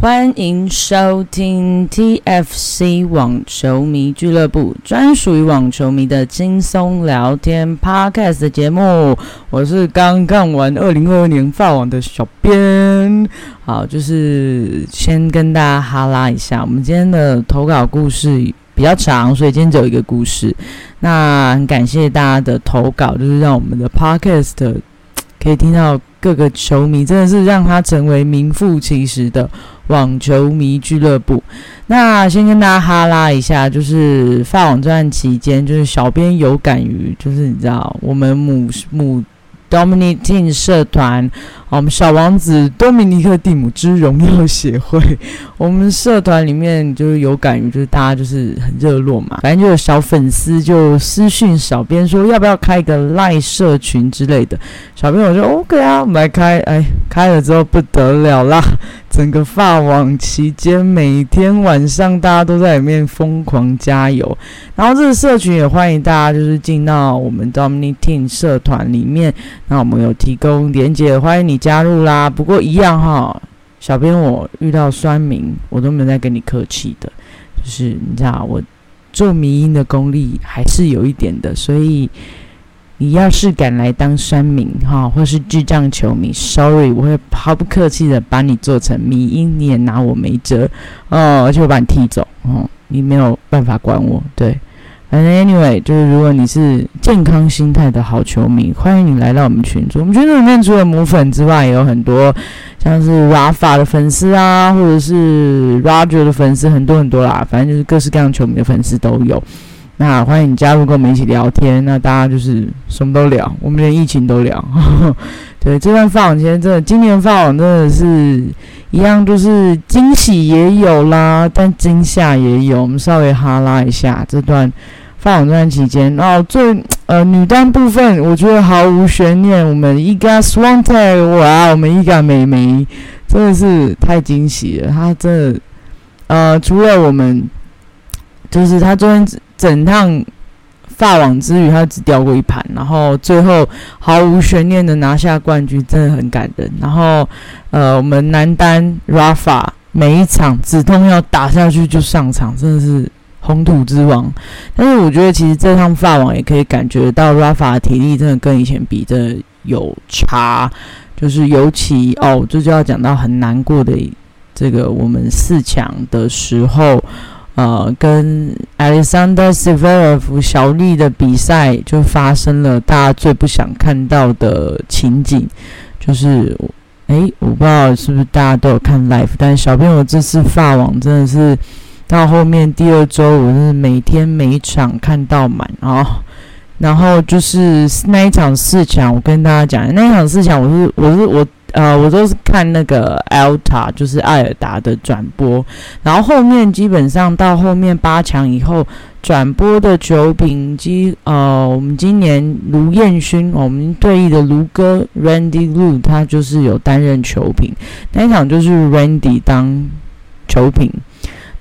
欢迎收听 TFC 网球迷俱乐部，专属于网球迷的轻松聊天 Podcast 节目。我是刚看完二零二二年法网的小编，好，就是先跟大家哈拉一下，我们今天的投稿故事比较长，所以今天只有一个故事。那很感谢大家的投稿，就是让我们的 Podcast 可以听到各个球迷，真的是让他成为名副其实的。网球迷俱乐部，那先跟大家哈拉一下，就是发网站期间，就是小编有感于，就是你知道，我们母母。Dominic Team 社团，我们小王子多米尼克蒂姆之荣耀协会，我们社团里面就是有感于，就是大家就是很热络嘛，反正就有小粉丝就私讯小编说要不要开一个赖社群之类的，小编我就 OK 啊，我们来开，哎，开了之后不得了啦，整个发网期间每天晚上大家都在里面疯狂加油，然后这个社群也欢迎大家就是进到我们 Dominic Team 社团里面。那我们有提供连接，欢迎你加入啦。不过一样哈，小编我遇到酸民，我都没有在跟你客气的。就是你知道，我做迷音的功力还是有一点的，所以你要是敢来当酸民哈，或是智障球迷，sorry，我会毫不客气的把你做成迷音，你也拿我没辙哦，而且我把你踢走哦，你没有办法管我，对。反正 anyway，就是如果你是健康心态的好球迷，欢迎你来到我们群组。我们群组里面除了母粉之外，也有很多像是 Rafa 的粉丝啊，或者是 Roger 的粉丝，很多很多啦。反正就是各式各样球迷的粉丝都有。那欢迎你加入，跟我们一起聊天。那大家就是什么都聊，我们连疫情都聊。对，这段放网真的，今年放网真的是一样，就是惊喜也有啦，但惊吓也有。我们稍微哈拉一下这段放网这段期间，然后最呃女单部分，我觉得毫无悬念，我们伊嘎 Swante 哇，我们伊嘎美眉真的是太惊喜了。她真的呃，除了我们，就是她昨天整趟。发网之余，他只掉过一盘，然后最后毫无悬念的拿下冠军，真的很感人。然后，呃，我们男单 Rafa 每一场止痛要打下去就上场，真的是红土之王。但是我觉得，其实这趟发网也可以感觉到 Rafa 的体力真的跟以前比的有差，就是尤其哦，这就要讲到很难过的这个我们四强的时候。呃，跟 Alexander Severov 小丽的比赛就发生了大家最不想看到的情景，就是，诶，我不知道是不是大家都有看 live，但是小朋友这次发网真的是到后面第二周，我是每天每场看到满啊，然后就是那一场四强，我跟大家讲，那一场四强，我是我是我。呃，我都是看那个 Alta，就是艾尔达的转播，然后后面基本上到后面八强以后，转播的球评机，呃，我们今年卢彦勋，我们退役的卢哥 Randy Lu，他就是有担任球评，那一场就是 Randy 当球评，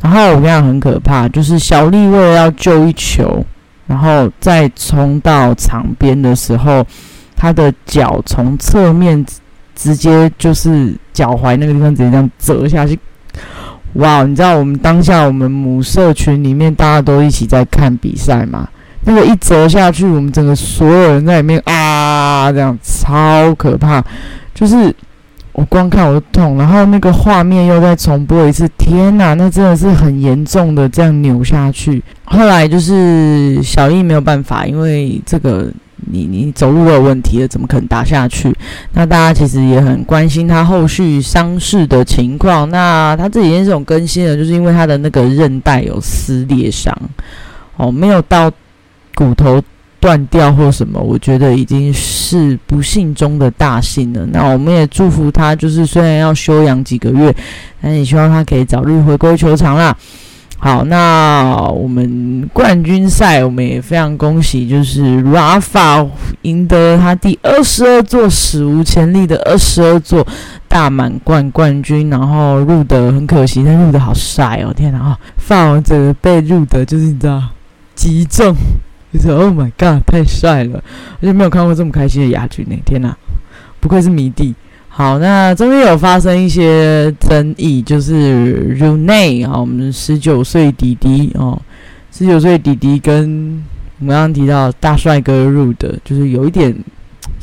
然后我跟你讲很可怕，就是小丽为了要救一球，然后再冲到场边的时候，他的脚从侧面。直接就是脚踝那个地方直接这样折下去，哇！你知道我们当下我们母社群里面大家都一起在看比赛嘛？那个一折下去，我们整个所有人在里面啊，这样超可怕。就是我光看我就痛，然后那个画面又再重播一次，天哪，那真的是很严重的这样扭下去。后来就是小易没有办法，因为这个。你你走路都有问题了，怎么可能打下去？那大家其实也很关心他后续伤势的情况。那他这几天这种更新呢，就是因为他的那个韧带有撕裂伤，哦，没有到骨头断掉或什么，我觉得已经是不幸中的大幸了。那我们也祝福他，就是虽然要休养几个月，但也希望他可以早日回归球场啦。好，那我们冠军赛，我们也非常恭喜，就是 Rafa 赢得他第二十二座史无前例的二十二座大满贯冠军。然后入的很可惜，但入的好帅哦！天哪，啊，法王整个被入的就是你知道击中，就是 Oh my God，太帅了！而且没有看过这么开心的亚军呢！天哪，不愧是迷弟。好，那这边有发生一些争议，就是 Rune 啊，我们十九岁弟弟哦，十九岁弟弟跟我们刚刚提到大帅哥 Ru 的，就是有一点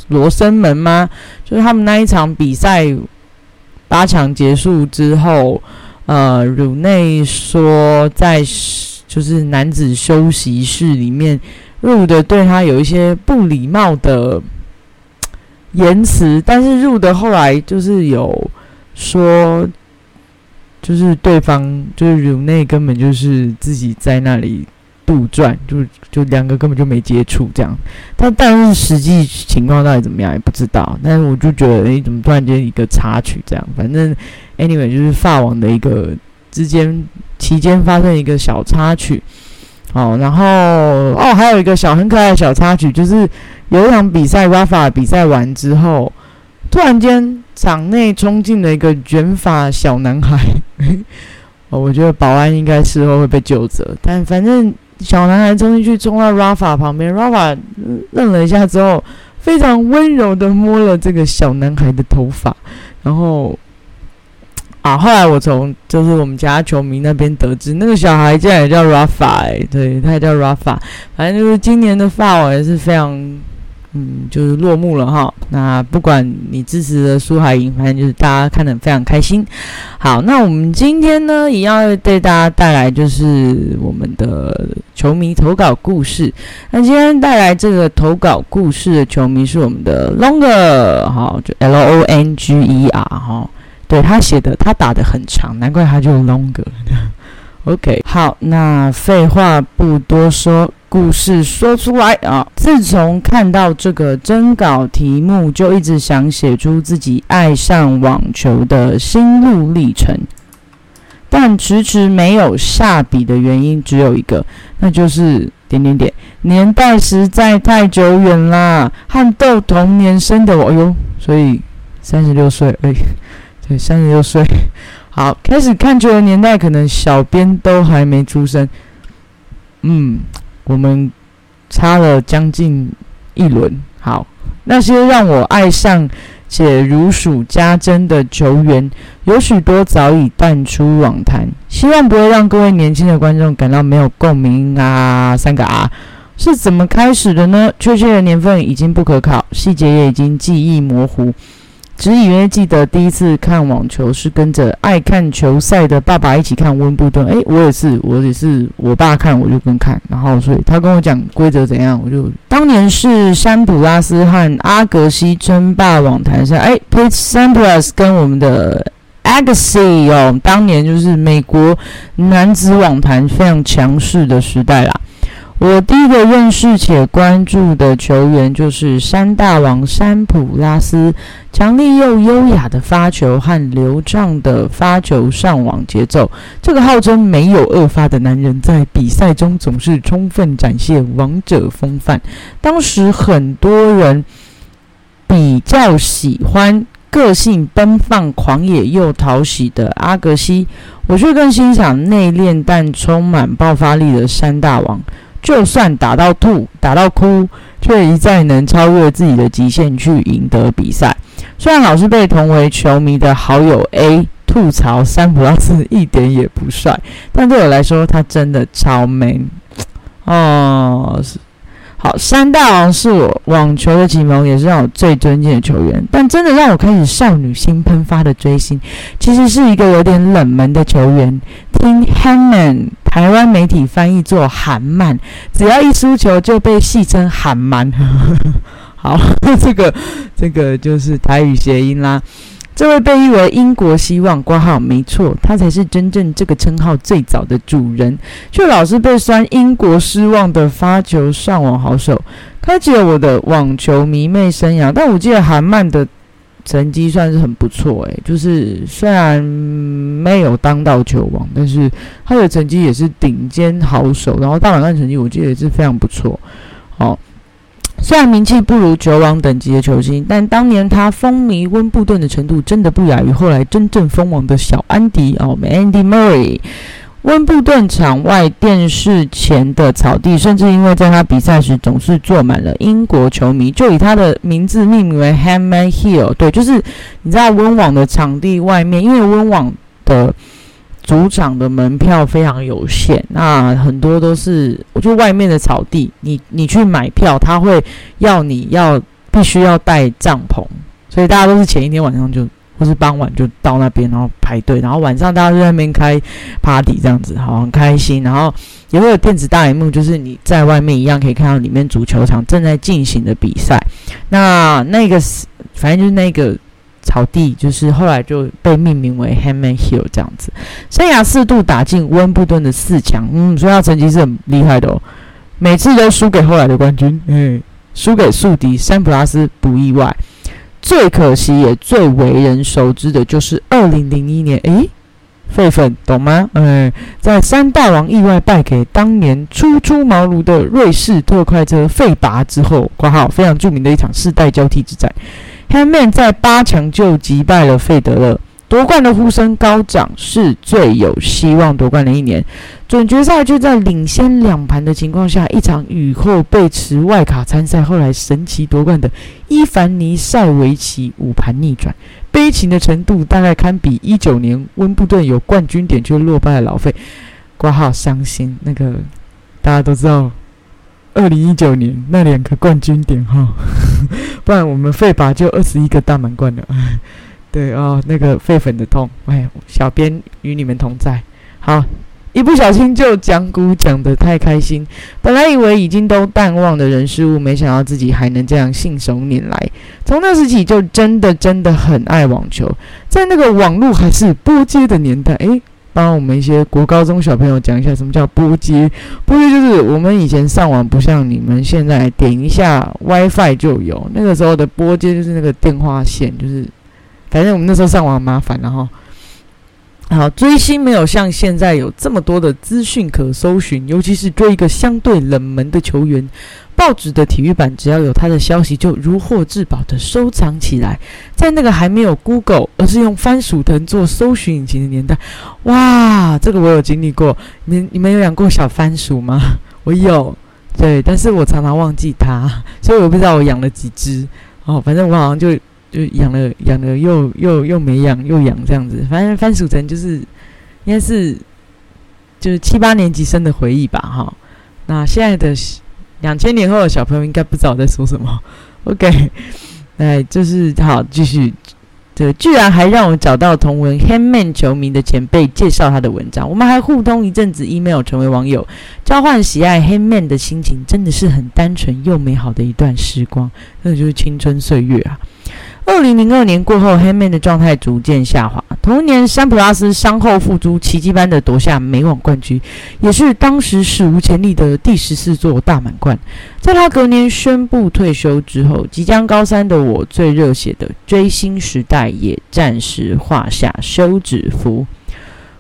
罗生门吗？就是他们那一场比赛八强结束之后，呃，乳内说在就是男子休息室里面入的对他有一些不礼貌的。言辞，但是入的后来就是有说，就是对方就是乳内根本就是自己在那里杜撰，就就两个根本就没接触这样。但但是实际情况到底怎么样也不知道。但是我就觉得，哎，怎么突然间一个插曲这样？反正 anyway 就是发网的一个之间期间发生一个小插曲。哦，然后哦，还有一个小很可爱的小插曲，就是有一场比赛，Rafa 比赛完之后，突然间场内冲进了一个卷发小男孩。哦，我觉得保安应该事后会被救责，但反正小男孩冲进去，冲到 Rafa 旁边，Rafa 愣了一下之后，非常温柔的摸了这个小男孩的头发，然后。啊！后来我从就是我们家球迷那边得知，那个小孩竟然也叫 Rafa，对他也叫 Rafa。反正就是今年的法网也是非常，嗯，就是落幕了哈。那不管你支持的苏海赢，反正就是大家看得非常开心。好，那我们今天呢，也要对大家带来就是我们的球迷投稿故事。那今天带来这个投稿故事的球迷是我们的 Longer，好，就 L O N G E R 哈。对他写的，他打的很长，难怪他就 longer。OK，好，那废话不多说，故事说出来啊！自从看到这个征稿题目，就一直想写出自己爱上网球的心路历程，但迟迟没有下笔的原因只有一个，那就是点点点，年代实在太久远啦，和豆同年生的我哟，所以三十六岁而已。对，三十六岁，好，开始看球的年代，可能小编都还没出生。嗯，我们差了将近一轮。好，那些让我爱上且如数家珍的球员，有许多早已淡出网坛，希望不会让各位年轻的观众感到没有共鸣啊。三个啊，是怎么开始的呢？确切的年份已经不可考，细节也已经记忆模糊。只隐约记得第一次看网球是跟着爱看球赛的爸爸一起看温布顿。诶，我也是，我也是，我爸看我就跟看，然后所以他跟我讲规则怎样，我就当年是山普拉斯和阿格西争霸网坛赛。诶 p a t e Sampras 跟我们的 Agassi 哦，当年就是美国男子网坛非常强势的时代啦。我第一个认识且关注的球员就是山大王山普拉斯，强力又优雅的发球和流畅的发球上网节奏。这个号称没有二发的男人，在比赛中总是充分展现王者风范。当时很多人比较喜欢个性奔放、狂野又讨喜的阿格西，我却更欣赏内敛但充满爆发力的山大王。就算打到吐、打到哭，却一再能超越自己的极限去赢得比赛。虽然老是被同为球迷的好友 A 吐槽三普拉斯一点也不帅，但对我来说，他真的超 man 哦。好，山大王是我网球的启蒙，也是让我最尊敬的球员。但真的让我开始少女心喷发的追星，其实是一个有点冷门的球员。听 Hanman，台湾媒体翻译作韩曼，只要一输球就被戏称韩曼。好，这个这个就是台语谐音啦。这位被誉为英国希望挂号，没错，他才是真正这个称号最早的主人，却老是被酸英国失望的发球上网好手，开启了我的网球迷妹生涯。但我记得韩曼的成绩算是很不错，诶，就是虽然没有当到球王，但是他的成绩也是顶尖好手，然后大满贯成绩我记得也是非常不错，好。虽然名气不如球王等级的球星，但当年他风靡温布顿的程度真的不亚于后来真正封王的小安迪哦，Andy Murray。温布顿场外电视前的草地，甚至因为在他比赛时总是坐满了英国球迷，就以他的名字命名为 h a m m a n Hill。对，就是你知道温网的场地外面，因为温网的主场的门票非常有限，那很多都是就外面的草地，你你去买票，他会要你要必须要带帐篷，所以大家都是前一天晚上就。或是傍晚就到那边，然后排队，然后晚上大家就在那边开 party 这样子，好很开心。然后也会有电子大荧幕，就是你在外面一样可以看到里面足球场正在进行的比赛。那那个反正就是那个草地，就是后来就被命名为 Hammond Hill 这样子。生涯四度打进温布顿的四强，嗯，所以他成绩是很厉害的哦。每次都输给后来的冠军，嗯，输给宿敌山普拉斯不意外。最可惜也最为人熟知的就是二零零一年，诶，费粉懂吗？嗯，在三大王意外败给当年初出茅庐的瑞士特快车费达之后，括号非常著名的一场世代交替之战汉密在八强就击败了费德勒。夺冠的呼声高涨，是最有希望夺冠的一年。总决赛就在领先两盘的情况下，一场雨后被持外卡参赛，后来神奇夺冠的伊凡尼塞维奇五盘逆转，悲情的程度大概堪比一九年温布顿有冠军点却落败的老费。挂号伤心，那个大家都知道，二零一九年那两个冠军点哈，不然我们费拔就二十一个大满贯了。对哦，那个废粉的痛，哎，小编与你们同在。好，一不小心就讲古讲得太开心，本来以为已经都淡忘的人事物，没想到自己还能这样信手拈来。从那时起，就真的真的很爱网球。在那个网络还是拨接的年代，诶，帮我们一些国高中小朋友讲一下什么叫拨接。拨接就是我们以前上网不像你们现在点一下 WiFi 就有，那个时候的拨接就是那个电话线，就是。反正我们那时候上网很麻烦，然后好追星没有像现在有这么多的资讯可搜寻，尤其是追一个相对冷门的球员，报纸的体育版只要有他的消息就如获至宝的收藏起来。在那个还没有 Google，而是用番薯藤做搜寻引擎的年代，哇，这个我有经历过。你你们有养过小番薯吗？我有，对，但是我常常忘记它，所以我不知道我养了几只。哦，反正我好像就。就养了养了又又又没养又养这样子，反正番薯藤就是应该是就是七八年级生的回忆吧哈。那现在的两千年后的小朋友应该不知道我在说什么。OK，哎，就是好继续。这居然还让我找到同文 Handman 球迷的前辈介绍他的文章，我们还互通一阵子 email 成为网友，交换喜爱 Handman 的心情，真的是很单纯又美好的一段时光，那就是青春岁月啊。二零零二年过后，Hamman 的状态逐渐下滑。同年，山普拉斯伤后复出，奇迹般的夺下美网冠军，也是当时史无前例的第十四座大满贯。在他隔年宣布退休之后，即将高三的我，最热血的追星时代也暂时画下休止符。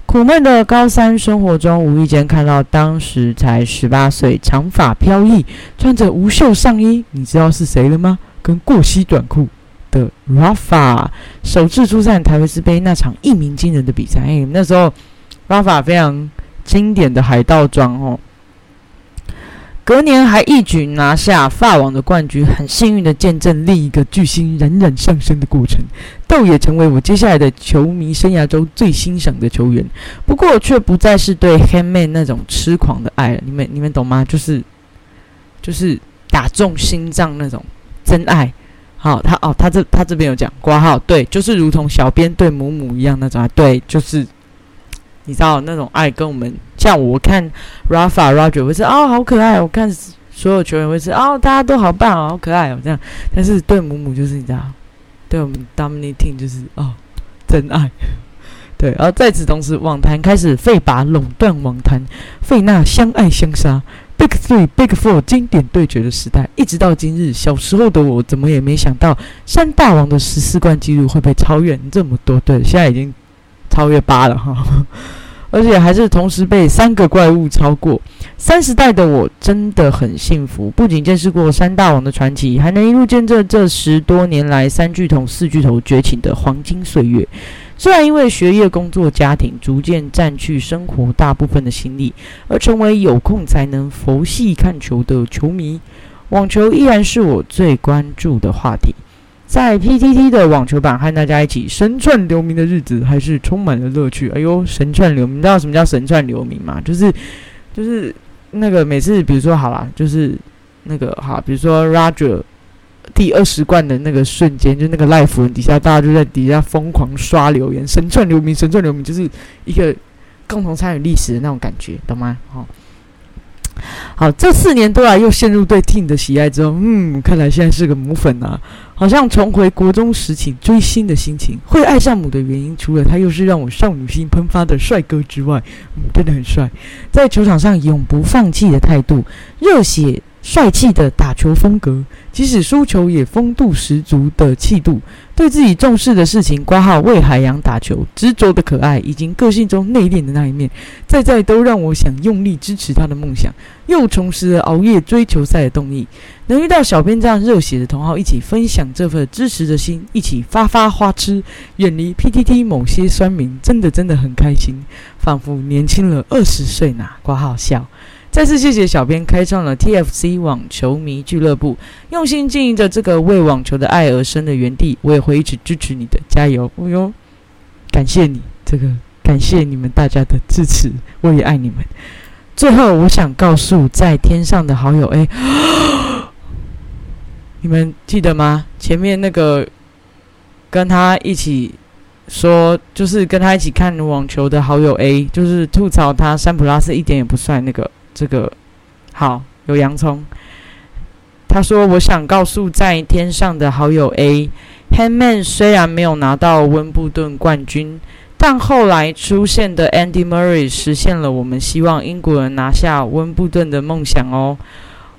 苦闷的高三生活中，无意间看到当时才十八岁、长发飘逸、穿着无袖上衣，你知道是谁了吗？跟过膝短裤。的 Rafa 首次出战台维斯杯那场一鸣惊人的比赛，哎，那时候 Rafa 非常经典的海盗装哦，隔年还一举拿下法网的冠军，很幸运的见证另一个巨星冉冉上升的过程，豆也成为我接下来的球迷生涯中最欣赏的球员。不过却不再是对 h a n m a n 那种痴狂的爱了，你们你们懂吗？就是就是打中心脏那种真爱。好，他哦，他这他这边有讲挂号，对，就是如同小编对母母一样那种爱，对，就是你知道那种爱，跟我们像我看 Rafa Roger 会是哦好可爱，我看所有球员会是哦大家都好棒哦，好可爱哦这样，但是对母母就是你知道，对我们 Dominating 就是哦真爱，对，然后在此同时，网坛开始费拔垄断网坛，费纳相爱相杀。Big Three、Big Four 经典对决的时代，一直到今日，小时候的我怎么也没想到，山大王的十四冠纪录会被超越这么多。对，现在已经超越八了哈，而且还是同时被三个怪物超过。三十代的我真的很幸福，不仅见识过山大王的传奇，还能一路见证这十多年来三巨头、四巨头崛起的黄金岁月。虽然因为学业、工作、家庭逐渐占据生活大部分的心力，而成为有空才能佛系看球的球迷，网球依然是我最关注的话题。在 PTT 的网球版和大家一起神串流名的日子，还是充满了乐趣。哎呦，神串流明，你知道什么叫神串流名吗？就是就是那个每次，比如说好啦，就是那个好，比如说 Roger 第二十冠的那个瞬间，就那个 live 底下，大家就在底下疯狂刷留言，神串流明，神串流明，就是一个共同参与历史的那种感觉，懂吗？好。好，这四年多来又陷入对 Team 的喜爱之后，嗯，看来现在是个母粉啊，好像重回国中时期追星的心情。会爱上母的原因，除了他又是让我少女心喷发的帅哥之外，嗯，真的很帅，在球场上永不放弃的态度，热血。帅气的打球风格，即使输球也风度十足的气度，对自己重视的事情挂号为海洋打球，执着的可爱，以及个性中内敛的那一面，在在都让我想用力支持他的梦想，又重拾了熬夜追球赛的动力。能遇到小编这样热血的同好，一起分享这份支持的心，一起发发花痴，远离 PTT 某些酸民，真的真的很开心，仿佛年轻了二十岁呢。挂号笑。再次谢谢小编开创了 TFC 网球迷俱乐部，用心经营着这个为网球的爱而生的园地，我也会一直支持你的，加油！哦哟，感谢你，这个感谢你们大家的支持，我也爱你们。最后，我想告诉在天上的好友 A，你们记得吗？前面那个跟他一起说，就是跟他一起看网球的好友 A，就是吐槽他三普拉斯一点也不帅那个。这个好有洋葱。他说：“我想告诉在天上的好友 A，Handman 虽然没有拿到温布顿冠军，但后来出现的 Andy Murray 实现了我们希望英国人拿下温布顿的梦想哦。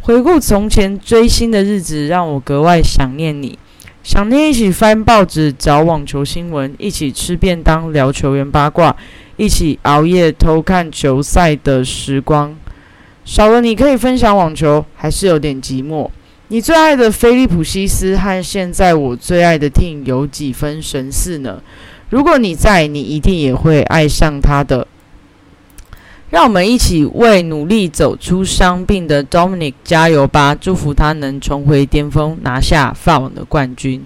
回顾从前追星的日子，让我格外想念你，想念一起翻报纸找网球新闻，一起吃便当聊球员八卦，一起熬夜偷看球赛的时光。”少了你可以分享网球，还是有点寂寞。你最爱的菲利普西斯和现在我最爱的 Team 有几分神似呢？如果你在，你一定也会爱上他的。让我们一起为努力走出伤病的 Dominic 加油吧！祝福他能重回巅峰，拿下法网的冠军。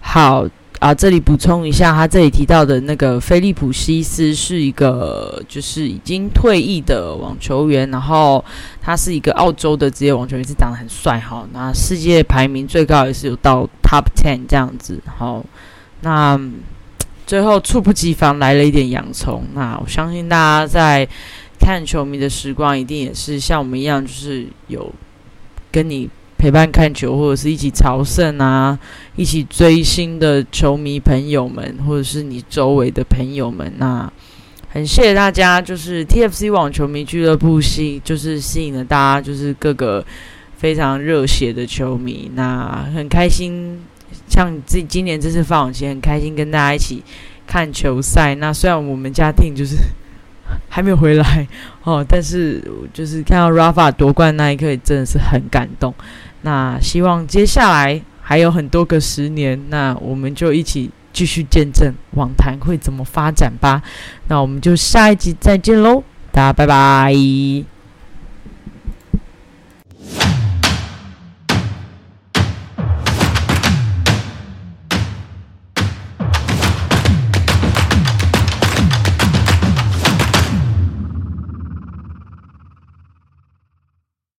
好。啊，这里补充一下，他这里提到的那个菲利普西斯是一个就是已经退役的网球员，然后他是一个澳洲的职业网球员，是长得很帅哈。那世界排名最高也是有到 Top Ten 这样子。好，那最后猝不及防来了一点洋葱。那我相信大家在看球迷的时光，一定也是像我们一样，就是有跟你。陪伴看球，或者是一起朝圣啊，一起追星的球迷朋友们，或者是你周围的朋友们，那很谢谢大家。就是 TFC 网球迷俱乐部吸，就是吸引了大家，就是各个非常热血的球迷。那很开心，像这今年这次放网前，很开心跟大家一起看球赛。那虽然我们家庭就是还没有回来 哦，但是就是看到 Rafa 夺冠那一刻，真的是很感动。那希望接下来还有很多个十年，那我们就一起继续见证网坛会怎么发展吧。那我们就下一集再见喽，大家拜拜。